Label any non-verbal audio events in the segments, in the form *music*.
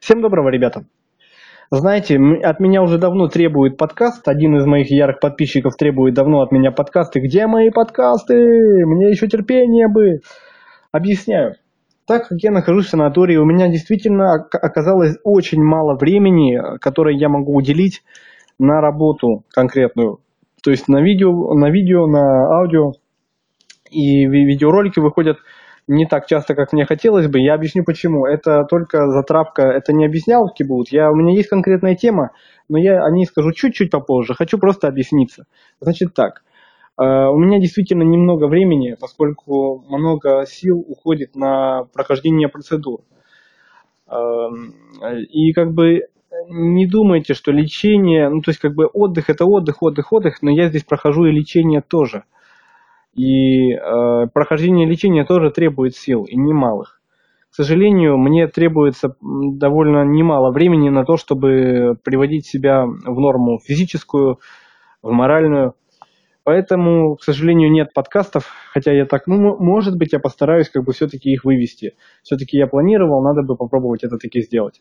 Всем доброго, ребята. Знаете, от меня уже давно требует подкаст. Один из моих ярых подписчиков требует давно от меня подкасты. Где мои подкасты? Мне еще терпение бы. Объясняю. Так как я нахожусь в санатории, у меня действительно оказалось очень мало времени, которое я могу уделить на работу конкретную. То есть на видео, на видео, на аудио. И видеоролики выходят не так часто, как мне хотелось бы. Я объясню почему. Это только затравка, это не объяснялки будут. Я, у меня есть конкретная тема, но я о ней скажу чуть-чуть попозже. Хочу просто объясниться. Значит так. Э, у меня действительно немного времени, поскольку много сил уходит на прохождение процедур. Эм, и как бы не думайте, что лечение, ну то есть как бы отдых это отдых, отдых, отдых, но я здесь прохожу и лечение тоже. И э, прохождение лечения тоже требует сил, и немалых. К сожалению, мне требуется довольно немало времени на то, чтобы приводить себя в норму физическую, в моральную. Поэтому, к сожалению, нет подкастов, хотя я так, ну, может быть, я постараюсь как бы все-таки их вывести. Все-таки я планировал, надо бы попробовать это таки сделать.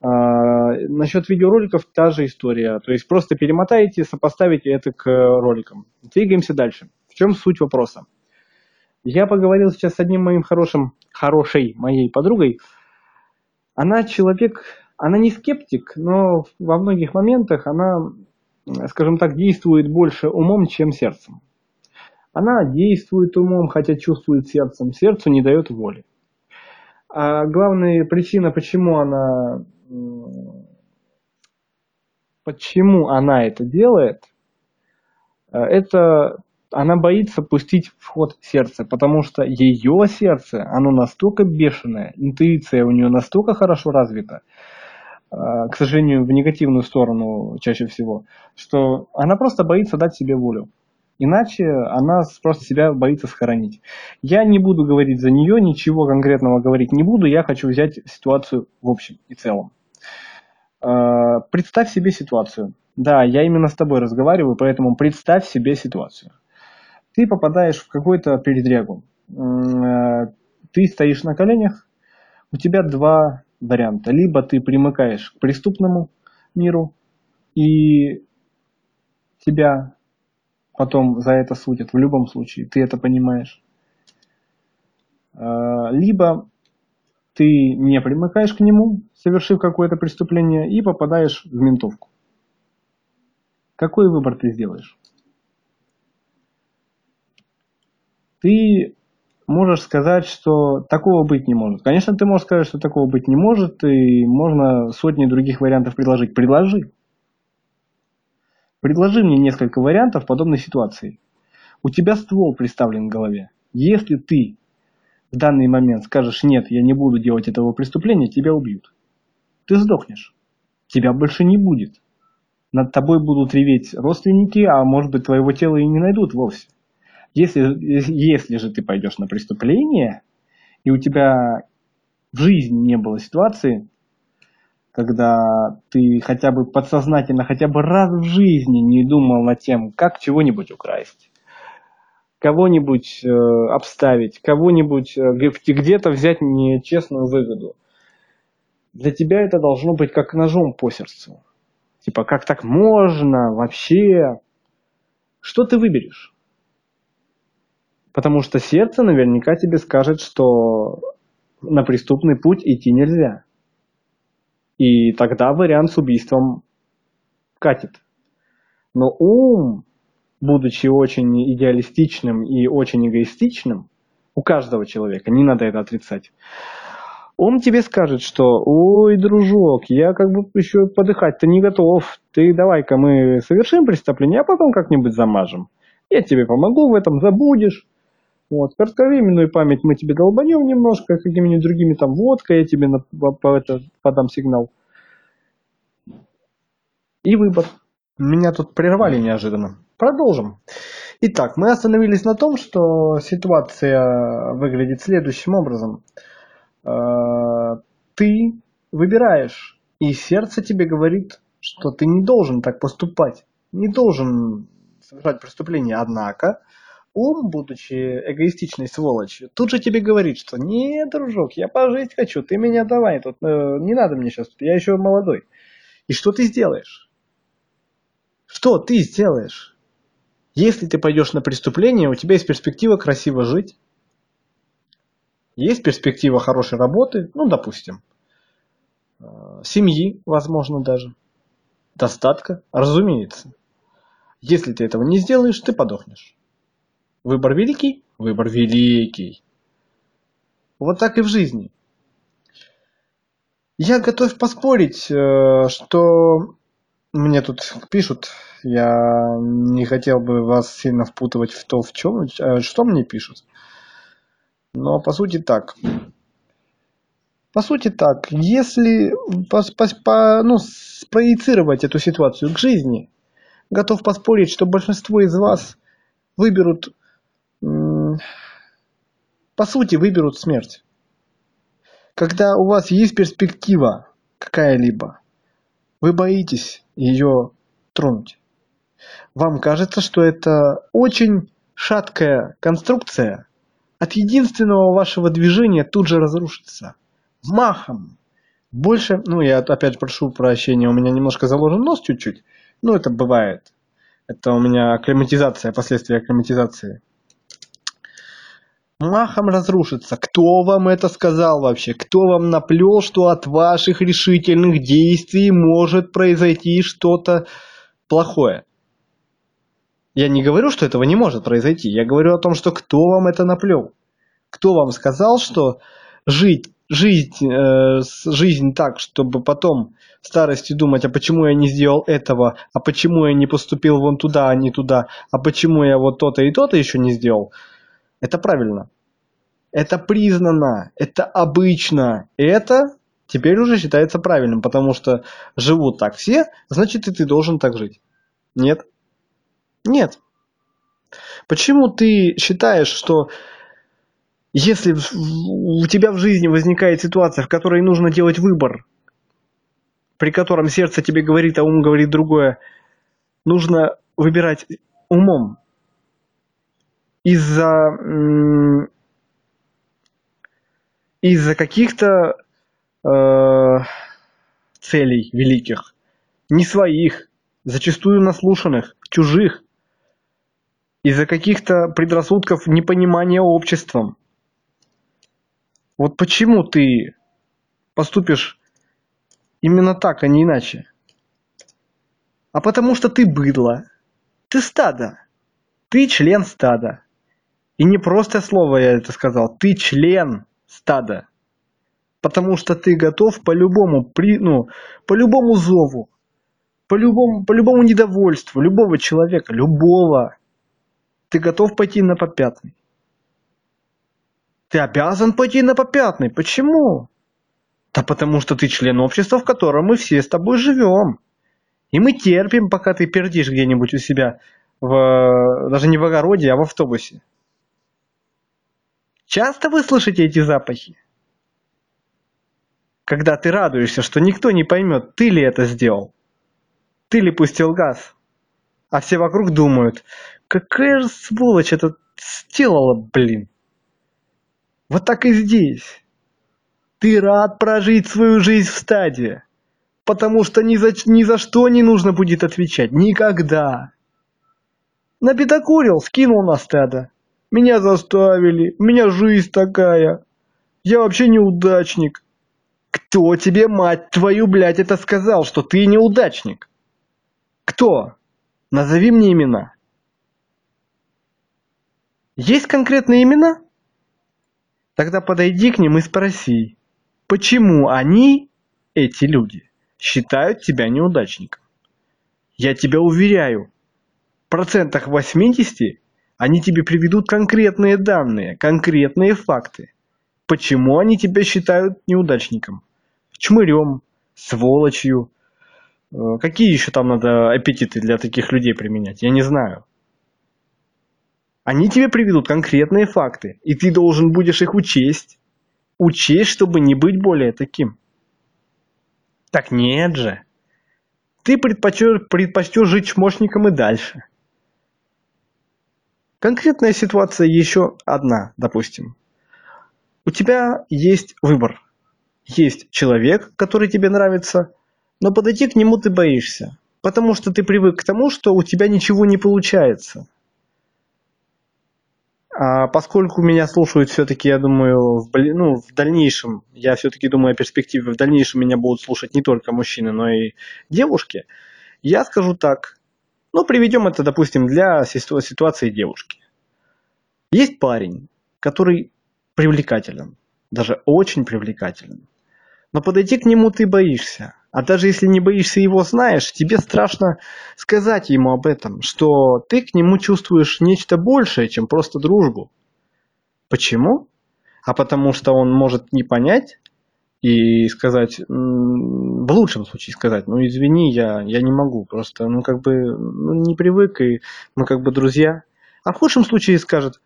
А, насчет видеороликов та же история. То есть просто перемотаете, сопоставите это к роликам. Двигаемся дальше. В чем суть вопроса? Я поговорил сейчас с одним моим хорошим, хорошей моей подругой. Она человек, она не скептик, но во многих моментах она, скажем так, действует больше умом, чем сердцем. Она действует умом, хотя чувствует сердцем. Сердцу не дает воли. А главная причина, почему она, почему она это делает, это она боится пустить в ход сердце, потому что ее сердце, оно настолько бешеное, интуиция у нее настолько хорошо развита, а, к сожалению, в негативную сторону чаще всего, что она просто боится дать себе волю. Иначе она просто себя боится сохранить. Я не буду говорить за нее, ничего конкретного говорить не буду, я хочу взять ситуацию в общем и целом. А, представь себе ситуацию. Да, я именно с тобой разговариваю, поэтому представь себе ситуацию ты попадаешь в какую-то передрягу. Э, ты стоишь на коленях, у тебя два варианта. Либо ты примыкаешь к преступному миру, и тебя потом за это судят в любом случае, ты это понимаешь. Э, либо ты не примыкаешь к нему, совершив какое-то преступление, и попадаешь в ментовку. Какой выбор ты сделаешь? Ты можешь сказать, что такого быть не может. Конечно, ты можешь сказать, что такого быть не может, и можно сотни других вариантов предложить. Предложи. Предложи мне несколько вариантов подобной ситуации. У тебя ствол представлен в голове. Если ты в данный момент скажешь «нет, я не буду делать этого преступления», тебя убьют. Ты сдохнешь. Тебя больше не будет. Над тобой будут реветь родственники, а может быть твоего тела и не найдут вовсе. Если, если же ты пойдешь на преступление, и у тебя в жизни не было ситуации, когда ты хотя бы подсознательно, хотя бы раз в жизни не думал над тем, как чего-нибудь украсть, кого-нибудь э, обставить, кого-нибудь э, где-то взять нечестную выгоду. Для тебя это должно быть как ножом по сердцу. Типа, как так можно вообще? Что ты выберешь? Потому что сердце наверняка тебе скажет, что на преступный путь идти нельзя. И тогда вариант с убийством катит. Но ум, будучи очень идеалистичным и очень эгоистичным, у каждого человека, не надо это отрицать, он тебе скажет, что ой, дружок, я как бы еще подыхать-то не готов. Ты давай-ка мы совершим преступление, а потом как-нибудь замажем. Я тебе помогу в этом, забудешь. Вот. Кратковременную память мы тебе долбанем немножко, какими-нибудь другими там водкой, я тебе на, по это, подам сигнал. И выбор. Меня тут прервали неожиданно. Продолжим. Итак, мы остановились на том, что ситуация выглядит следующим образом. Э, ты выбираешь, и сердце тебе говорит, что ты не должен так поступать, не должен совершать преступление. Однако ум, будучи эгоистичной сволочью, тут же тебе говорит, что нет, дружок, я пожить хочу, ты меня давай, тут э, не надо мне сейчас, я еще молодой. И что ты сделаешь? Что ты сделаешь? Если ты пойдешь на преступление, у тебя есть перспектива красиво жить, есть перспектива хорошей работы, ну, допустим, э, семьи, возможно, даже, достатка, разумеется. Если ты этого не сделаешь, ты подохнешь. Выбор великий? Выбор великий. Вот так и в жизни. Я готов поспорить, э, что мне тут пишут, я не хотел бы вас сильно впутывать в то, в чем, э, что мне пишут. Но по сути так. По сути так, если по, по, по, ну, спроецировать эту ситуацию к жизни, готов поспорить, что большинство из вас выберут по сути, выберут смерть. Когда у вас есть перспектива какая-либо, вы боитесь ее тронуть. Вам кажется, что это очень шаткая конструкция от единственного вашего движения тут же разрушится. Махом. Больше, ну я опять прошу прощения, у меня немножко заложен нос чуть-чуть, но это бывает. Это у меня акклиматизация, последствия акклиматизации махом разрушится. Кто вам это сказал вообще? Кто вам наплел, что от ваших решительных действий может произойти что-то плохое? Я не говорю, что этого не может произойти. Я говорю о том, что кто вам это наплел? Кто вам сказал, что жить, жить, э, жизнь так, чтобы потом в старости думать, а почему я не сделал этого, а почему я не поступил вон туда, а не туда, а почему я вот то-то и то-то еще не сделал – это правильно. Это признано, это обычно. Это теперь уже считается правильным, потому что живут так все, значит и ты должен так жить. Нет? Нет. Почему ты считаешь, что если у тебя в жизни возникает ситуация, в которой нужно делать выбор, при котором сердце тебе говорит, а ум говорит другое, нужно выбирать умом, из-за из-за каких-то э, целей великих, не своих, зачастую наслушанных, чужих, из-за каких-то предрассудков непонимания обществом. Вот почему ты поступишь именно так, а не иначе? А потому что ты быдло, ты стадо, ты член стада. И не просто слово я это сказал, ты член стада. Потому что ты готов по любому, при, ну, по любому зову, по любому, по любому недовольству любого человека, любого, ты готов пойти на попятный. Ты обязан пойти на попятный. Почему? Да потому что ты член общества, в котором мы все с тобой живем. И мы терпим, пока ты пердишь где-нибудь у себя, в, даже не в огороде, а в автобусе. Часто вы слышите эти запахи? Когда ты радуешься, что никто не поймет, ты ли это сделал. Ты ли пустил газ. А все вокруг думают, какая же сволочь это сделала, блин. Вот так и здесь. Ты рад прожить свою жизнь в стадии. Потому что ни за, ни за что не нужно будет отвечать. Никогда. Напитокурил, скинул на стадо. Меня заставили, у меня жизнь такая. Я вообще неудачник. Кто тебе, мать твою, блядь, это сказал, что ты неудачник? Кто? Назови мне имена. Есть конкретные имена? Тогда подойди к ним и спроси, почему они, эти люди, считают тебя неудачником. Я тебя уверяю, в процентах 80 они тебе приведут конкретные данные, конкретные факты. Почему они тебя считают неудачником? Чмырем, сволочью. Э, какие еще там надо аппетиты для таких людей применять? Я не знаю. Они тебе приведут конкретные факты, и ты должен будешь их учесть. Учесть, чтобы не быть более таким. Так нет же. Ты предпочтешь, предпочтешь жить чмошником и дальше. Конкретная ситуация еще одна, допустим. У тебя есть выбор. Есть человек, который тебе нравится, но подойти к нему ты боишься, потому что ты привык к тому, что у тебя ничего не получается. А поскольку меня слушают все-таки, я думаю, в, ну, в дальнейшем, я все-таки думаю о перспективе, в дальнейшем меня будут слушать не только мужчины, но и девушки, я скажу так. Ну, приведем это, допустим, для ситуации девушки. Есть парень, который привлекателен, даже очень привлекателен. Но подойти к нему ты боишься. А даже если не боишься его знаешь, тебе страшно сказать ему об этом, что ты к нему чувствуешь нечто большее, чем просто дружбу. Почему? А потому что он может не понять и сказать, в лучшем случае сказать, ну извини, я, я не могу, просто, ну как бы, ну, не привык, и мы как бы друзья. А в худшем случае скажет,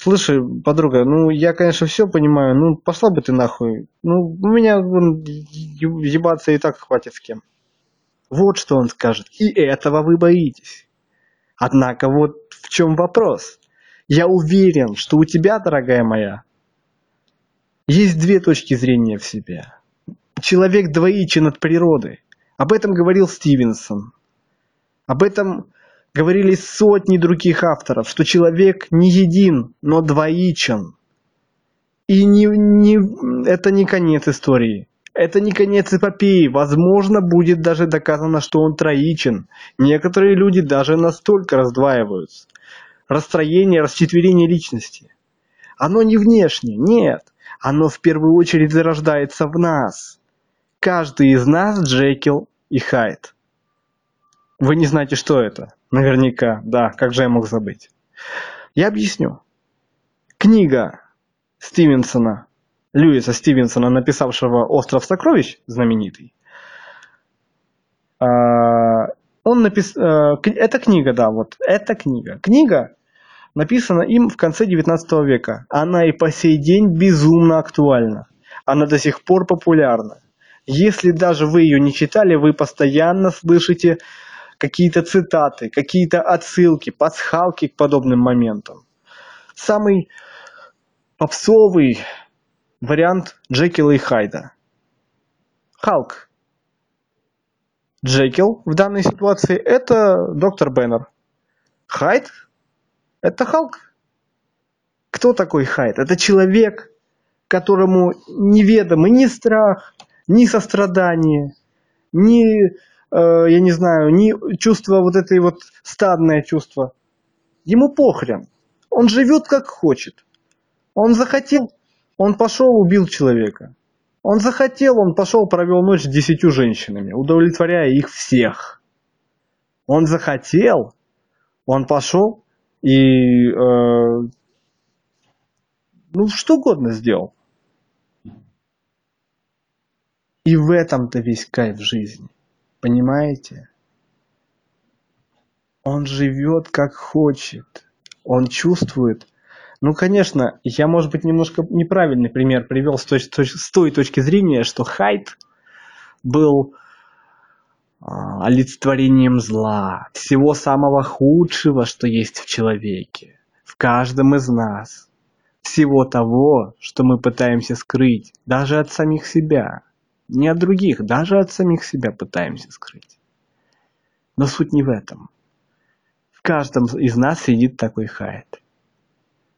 Слушай, подруга, ну я, конечно, все понимаю, ну пошла бы ты нахуй. Ну, у меня вон, ебаться и так хватит с кем. Вот что он скажет. И этого вы боитесь. Однако вот в чем вопрос. Я уверен, что у тебя, дорогая моя, есть две точки зрения в себе. Человек двоичен от природы. Об этом говорил Стивенсон. Об этом говорили сотни других авторов, что человек не един, но двоичен. И не, не, это не конец истории. Это не конец эпопеи. Возможно, будет даже доказано, что он троичен. Некоторые люди даже настолько раздваиваются. Расстроение, расчетверение личности. Оно не внешне, нет. Оно в первую очередь зарождается в нас. Каждый из нас Джекил и Хайд. Вы не знаете, что это? Наверняка, да, как же я мог забыть. Я объясню. Книга Стивенсона, Льюиса Стивенсона, написавшего «Остров сокровищ», знаменитый, а, он напис... Э, эта книга, да, вот, эта книга. Книга написана им в конце 19 века. Она и по сей день безумно актуальна. Она до сих пор популярна. Если даже вы ее не читали, вы постоянно слышите какие-то цитаты, какие-то отсылки, пасхалки к подобным моментам. Самый попсовый вариант Джекила и Хайда. Халк. Джекил в данной ситуации это доктор Беннер. Хайд это Халк. Кто такой Хайд? Это человек, которому неведомы ни страх, ни сострадание, ни Э, я не знаю, ни чувство вот этой вот стадное чувство. Ему похрен. Он живет как хочет. Он захотел, он пошел, убил человека. Он захотел, он пошел, провел ночь с десятью женщинами, удовлетворяя их всех. Он захотел, он пошел и э, ну что угодно сделал. И в этом-то весь кайф жизни. Понимаете? Он живет как хочет. Он чувствует. Ну, конечно, я, может быть, немножко неправильный пример привел с той, с той точки зрения, что Хайд был а, олицетворением зла, всего самого худшего, что есть в человеке, в каждом из нас, всего того, что мы пытаемся скрыть, даже от самих себя. Не от других, даже от самих себя пытаемся скрыть. Но суть не в этом. В каждом из нас сидит такой хайт.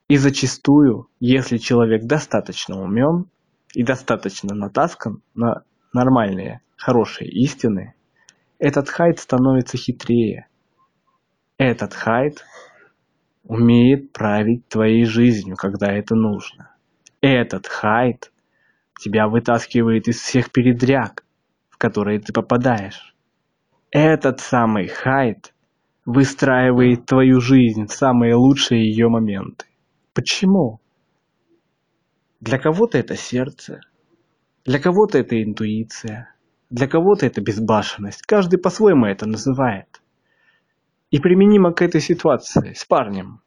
И зачастую, если человек достаточно умен и достаточно натаскан на нормальные, хорошие истины, этот Хайд становится хитрее. Этот Хайд умеет править твоей жизнью, когда это нужно. Этот Хайд тебя вытаскивает из всех передряг, в которые ты попадаешь. Этот самый Хайд выстраивает твою жизнь в самые лучшие ее моменты. Почему? Для кого-то это сердце, для кого-то это интуиция, для кого-то это безбашенность. Каждый по-своему это называет. И применимо к этой ситуации с парнем.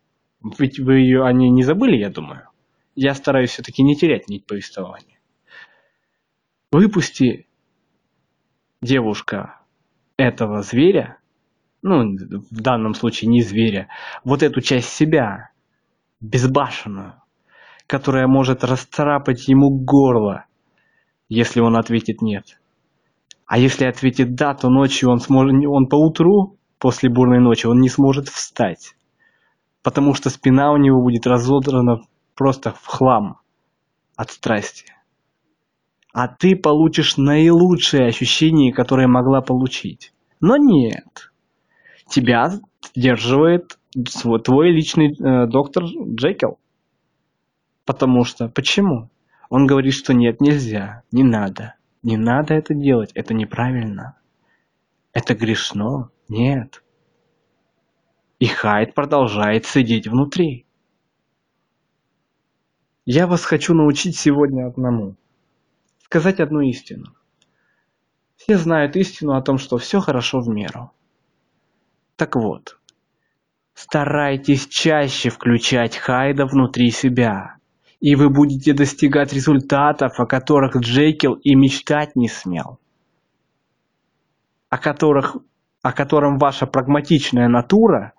Ведь вы ее о ней не забыли, я думаю. Я стараюсь все-таки не терять нить повествования. Выпусти, девушка, этого зверя, ну, в данном случае не зверя, вот эту часть себя, безбашенную, которая может расцарапать ему горло, если он ответит нет. А если ответит да, то ночью он сможет, он поутру, после бурной ночи, он не сможет встать. Потому что спина у него будет разодрана просто в хлам от страсти. А ты получишь наилучшие ощущения, которые могла получить. Но нет. Тебя сдерживает твой личный э, доктор Джекил. Потому что, почему? Он говорит, что нет, нельзя, не надо. Не надо это делать, это неправильно. Это грешно? Нет. И Хайд продолжает сидеть внутри. Я вас хочу научить сегодня одному. Сказать одну истину. Все знают истину о том, что все хорошо в меру. Так вот, старайтесь чаще включать Хайда внутри себя и вы будете достигать результатов, о которых Джекил и мечтать не смел, о, которых, о котором ваша прагматичная натура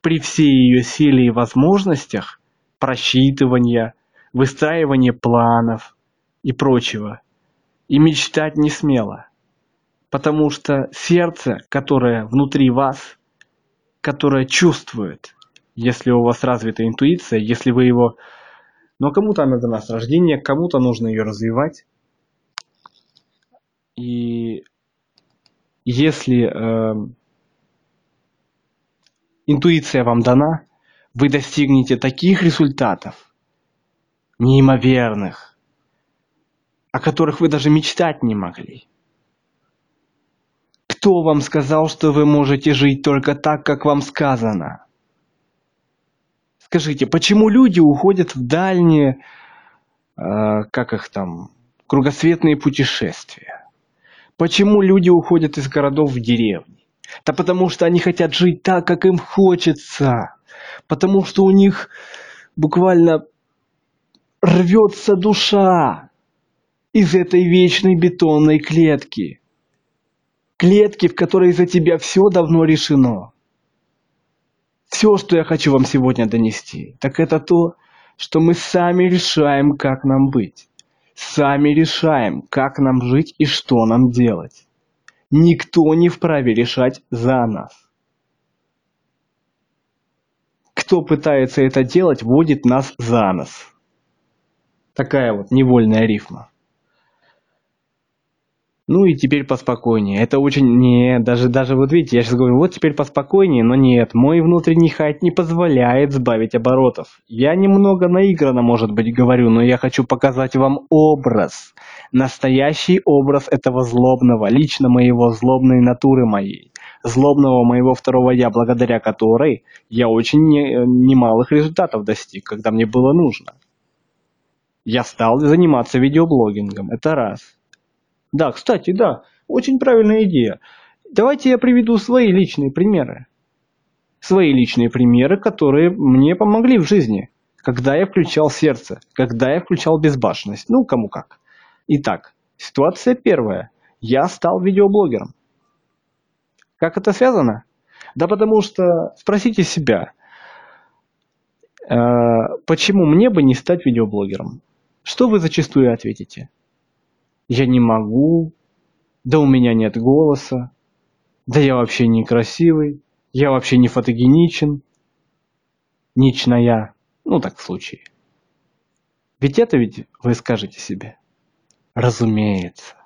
при всей ее силе и возможностях просчитывания, выстраивания планов и прочего, и мечтать не смела. Потому что сердце, которое внутри вас, которое чувствует, если у вас развита интуиция, если вы его но кому-то она дана с рождения, кому-то нужно ее развивать. И если э, интуиция вам дана, вы достигнете таких результатов, неимоверных, о которых вы даже мечтать не могли. Кто вам сказал, что вы можете жить только так, как вам сказано? Скажите, почему люди уходят в дальние, э, как их там, кругосветные путешествия? Почему люди уходят из городов в деревни? Да потому что они хотят жить так, как им хочется. Потому что у них буквально рвется душа из этой вечной бетонной клетки. Клетки, в которой за тебя все давно решено. Все, что я хочу вам сегодня донести, так это то, что мы сами решаем, как нам быть. Сами решаем, как нам жить и что нам делать. Никто не вправе решать за нас. Кто пытается это делать, водит нас за нос. Такая вот невольная рифма. Ну и теперь поспокойнее. Это очень... Не, даже, даже вот видите, я сейчас говорю, вот теперь поспокойнее, но нет, мой внутренний хайт не позволяет сбавить оборотов. Я немного наигранно, может быть, говорю, но я хочу показать вам образ. Настоящий образ этого злобного, лично моего злобной натуры моей. Злобного моего второго я, благодаря которой я очень не, немалых результатов достиг, когда мне было нужно. Я стал заниматься видеоблогингом, это раз. Да, кстати, да, очень правильная идея. Давайте я приведу свои личные примеры. Свои личные примеры, которые мне помогли в жизни. Когда я включал сердце, когда я включал безбашенность. Ну, кому как. Итак, ситуация первая. Я стал видеоблогером. Как это связано? Да потому что спросите себя, э, почему мне бы не стать видеоблогером? Что вы зачастую ответите? Я не могу, да у меня нет голоса, да я вообще не красивый, я вообще не фотогеничен, ничная, ну так в случае. Ведь это ведь вы скажете себе. Разумеется.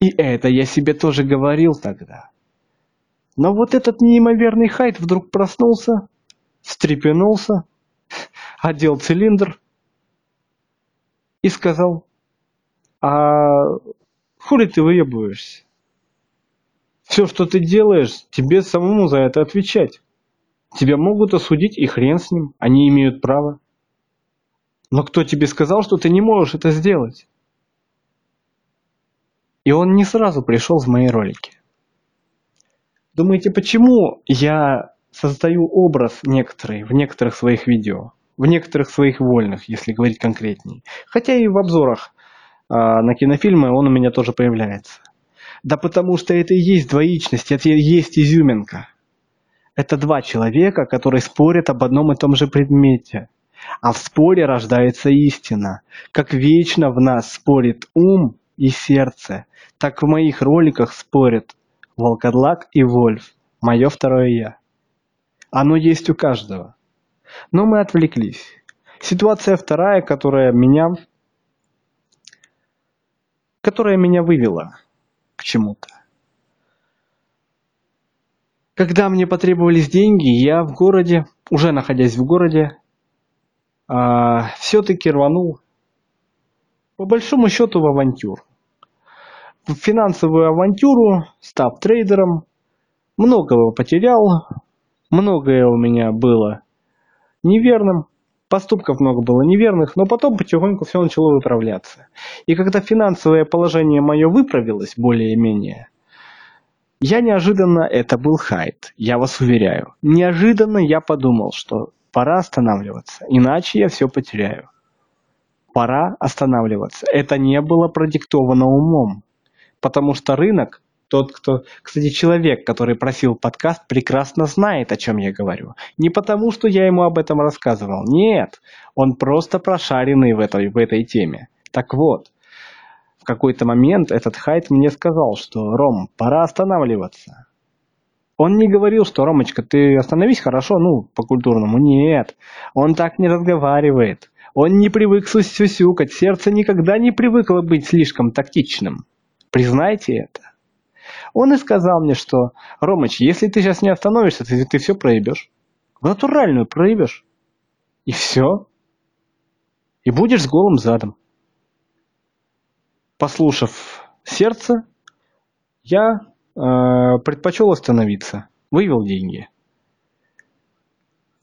И это я себе тоже говорил тогда. Но вот этот неимоверный хайт вдруг проснулся, встрепенулся, *laughs* одел цилиндр и сказал, а хули ты выебываешься? Все, что ты делаешь, тебе самому за это отвечать. Тебя могут осудить, и хрен с ним, они имеют право. Но кто тебе сказал, что ты не можешь это сделать? И он не сразу пришел в мои ролики. Думаете, почему я создаю образ некоторый в некоторых своих видео? В некоторых своих вольных, если говорить конкретнее. Хотя и в обзорах на кинофильмы он у меня тоже появляется. Да потому что это и есть двоичность, это и есть изюминка. Это два человека, которые спорят об одном и том же предмете. А в споре рождается истина. Как вечно в нас спорит ум и сердце, так в моих роликах спорят Волкодлак и Вольф, мое второе я. Оно есть у каждого. Но мы отвлеклись. Ситуация вторая, которая меня, которая меня вывела к чему-то. Когда мне потребовались деньги, я в городе, уже находясь в городе, а, все-таки рванул по большому счету в авантюру. В финансовую авантюру, став трейдером, многого потерял, многое у меня было неверным, поступков много было неверных, но потом потихоньку все начало выправляться. И когда финансовое положение мое выправилось более-менее, я неожиданно, это был хайт, я вас уверяю, неожиданно я подумал, что пора останавливаться, иначе я все потеряю. Пора останавливаться. Это не было продиктовано умом, потому что рынок тот, кто, кстати, человек, который просил подкаст, прекрасно знает, о чем я говорю. Не потому, что я ему об этом рассказывал. Нет, он просто прошаренный в этой, в этой теме. Так вот, в какой-то момент этот хайт мне сказал, что «Ром, пора останавливаться». Он не говорил, что «Ромочка, ты остановись хорошо, ну, по-культурному». Нет, он так не разговаривает. Он не привык сюсюкать, сердце никогда не привыкло быть слишком тактичным. Признайте это. Он и сказал мне, что, Ромыч, если ты сейчас не остановишься, ты, ты все проебешь. В натуральную проебешь. И все. И будешь с голым задом. Послушав сердце, я э, предпочел остановиться. Вывел деньги.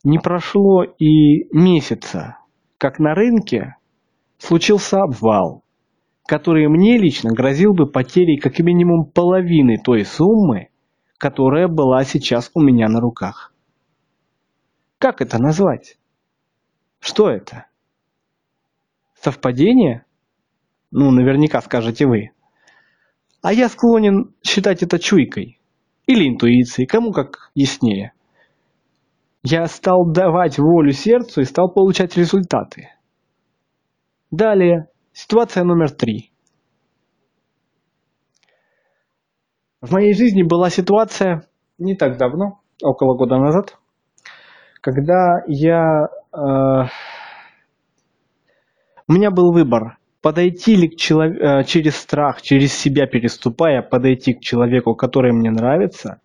Не прошло и месяца, как на рынке случился обвал который мне лично грозил бы потерей как минимум половины той суммы, которая была сейчас у меня на руках. Как это назвать? Что это? Совпадение? Ну, наверняка скажете вы. А я склонен считать это чуйкой. Или интуицией, кому как яснее. Я стал давать волю сердцу и стал получать результаты. Далее Ситуация номер три. В моей жизни была ситуация не так давно, около года назад, когда я... Э, у меня был выбор, подойти ли к человеку, э, через страх, через себя переступая, подойти к человеку, который мне нравится,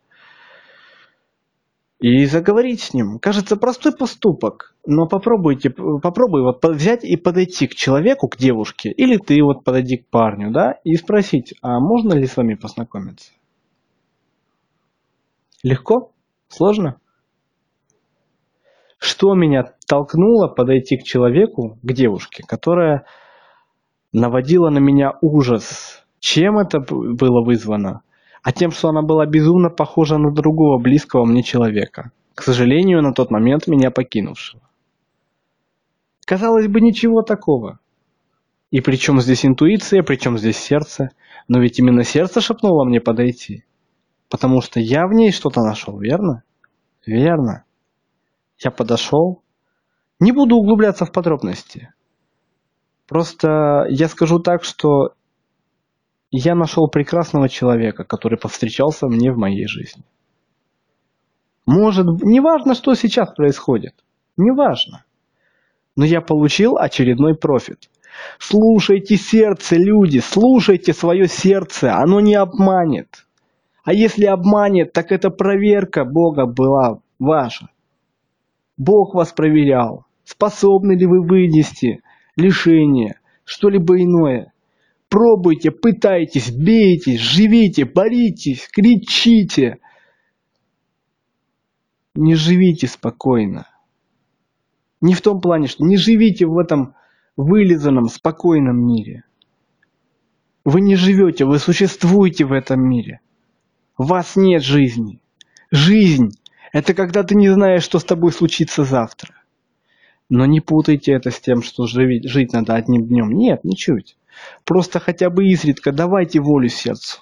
и заговорить с ним. Кажется, простой поступок, но попробуйте, попробуй вот взять и подойти к человеку, к девушке, или ты вот подойди к парню, да, и спросить, а можно ли с вами познакомиться? Легко? Сложно? Что меня толкнуло подойти к человеку, к девушке, которая наводила на меня ужас? Чем это было вызвано? А тем, что она была безумно похожа на другого близкого мне человека, к сожалению, на тот момент меня покинувшего. Казалось бы, ничего такого. И причем здесь интуиция, причем здесь сердце. Но ведь именно сердце шепнуло мне подойти. Потому что я в ней что-то нашел, верно? Верно. Я подошел. Не буду углубляться в подробности. Просто я скажу так, что я нашел прекрасного человека, который повстречался мне в моей жизни. Может, не важно, что сейчас происходит. Не важно. Но я получил очередной профит. Слушайте сердце, люди, слушайте свое сердце, оно не обманет. А если обманет, так это проверка Бога была ваша. Бог вас проверял, способны ли вы вынести лишение, что-либо иное. Пробуйте, пытайтесь, бейтесь, живите, боритесь, кричите. Не живите спокойно. Не в том плане, что не живите в этом вылизанном, спокойном мире. Вы не живете, вы существуете в этом мире. У вас нет жизни. Жизнь – это когда ты не знаешь, что с тобой случится завтра. Но не путайте это с тем, что жить, жить надо одним днем. Нет, ничуть. Просто хотя бы изредка давайте волю сердцу.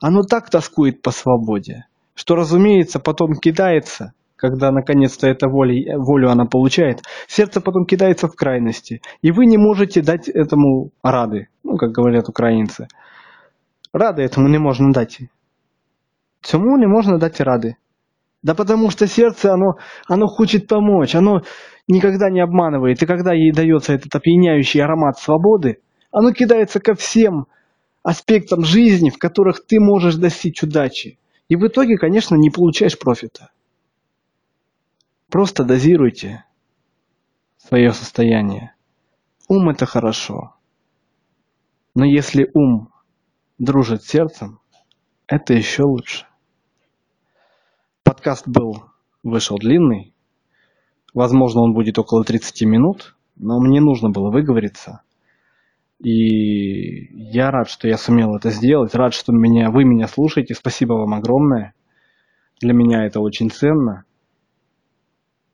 оно так тоскует по свободе, что, разумеется, потом кидается, когда наконец-то это волей, волю она получает, сердце потом кидается в крайности, и вы не можете дать этому рады, ну, как говорят украинцы. Рады этому не можно дать. Цьому не можно дать рады. Да потому что сердце, оно, оно хочет помочь, оно никогда не обманывает. И когда ей дается этот опьяняющий аромат свободы, оно кидается ко всем аспектам жизни, в которых ты можешь достичь удачи. И в итоге, конечно, не получаешь профита. Просто дозируйте свое состояние. Ум это хорошо. Но если ум дружит с сердцем, это еще лучше. Подкаст был, вышел длинный. Возможно, он будет около 30 минут, но мне нужно было выговориться. И я рад, что я сумел это сделать. Рад, что меня, вы меня слушаете. Спасибо вам огромное. Для меня это очень ценно.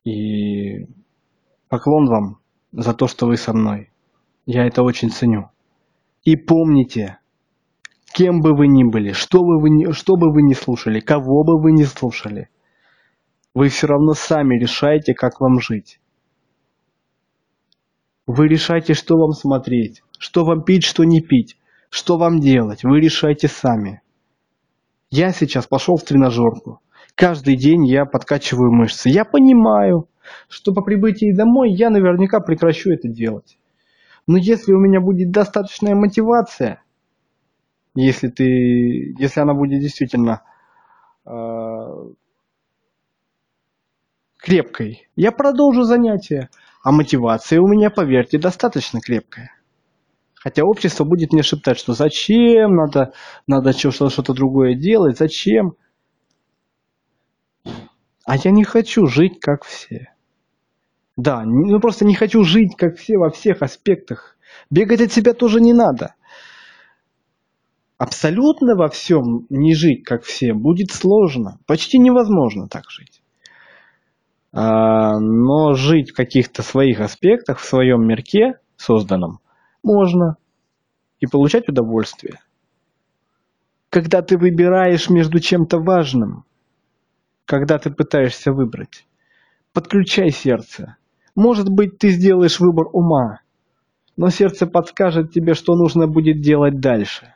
И поклон вам за то, что вы со мной. Я это очень ценю. И помните, кем бы вы ни были, что бы вы ни, что бы вы ни слушали, кого бы вы ни слушали, вы все равно сами решаете, как вам жить. Вы решаете, что вам смотреть, что вам пить, что не пить, что вам делать. Вы решаете сами. Я сейчас пошел в тренажерку. Каждый день я подкачиваю мышцы. Я понимаю, что по прибытии домой я наверняка прекращу это делать. Но если у меня будет достаточная мотивация, если ты, если она будет действительно э, крепкой, я продолжу занятия. А мотивация у меня, поверьте, достаточно крепкая. Хотя общество будет мне шептать, что зачем, надо, надо что-то другое делать, зачем. А я не хочу жить как все. Да, ну просто не хочу жить как все во всех аспектах. Бегать от себя тоже не надо абсолютно во всем не жить, как все, будет сложно. Почти невозможно так жить. А, но жить в каких-то своих аспектах, в своем мирке созданном, можно. И получать удовольствие. Когда ты выбираешь между чем-то важным, когда ты пытаешься выбрать, подключай сердце. Может быть, ты сделаешь выбор ума, но сердце подскажет тебе, что нужно будет делать дальше.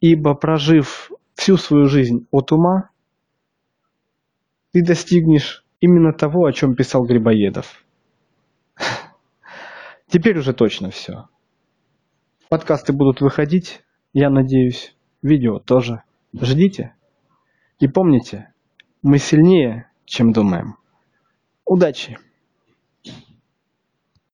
Ибо прожив всю свою жизнь от ума, ты достигнешь именно того, о чем писал Грибоедов. *laughs* Теперь уже точно все. Подкасты будут выходить, я надеюсь, видео тоже. Ждите. И помните, мы сильнее, чем думаем. Удачи!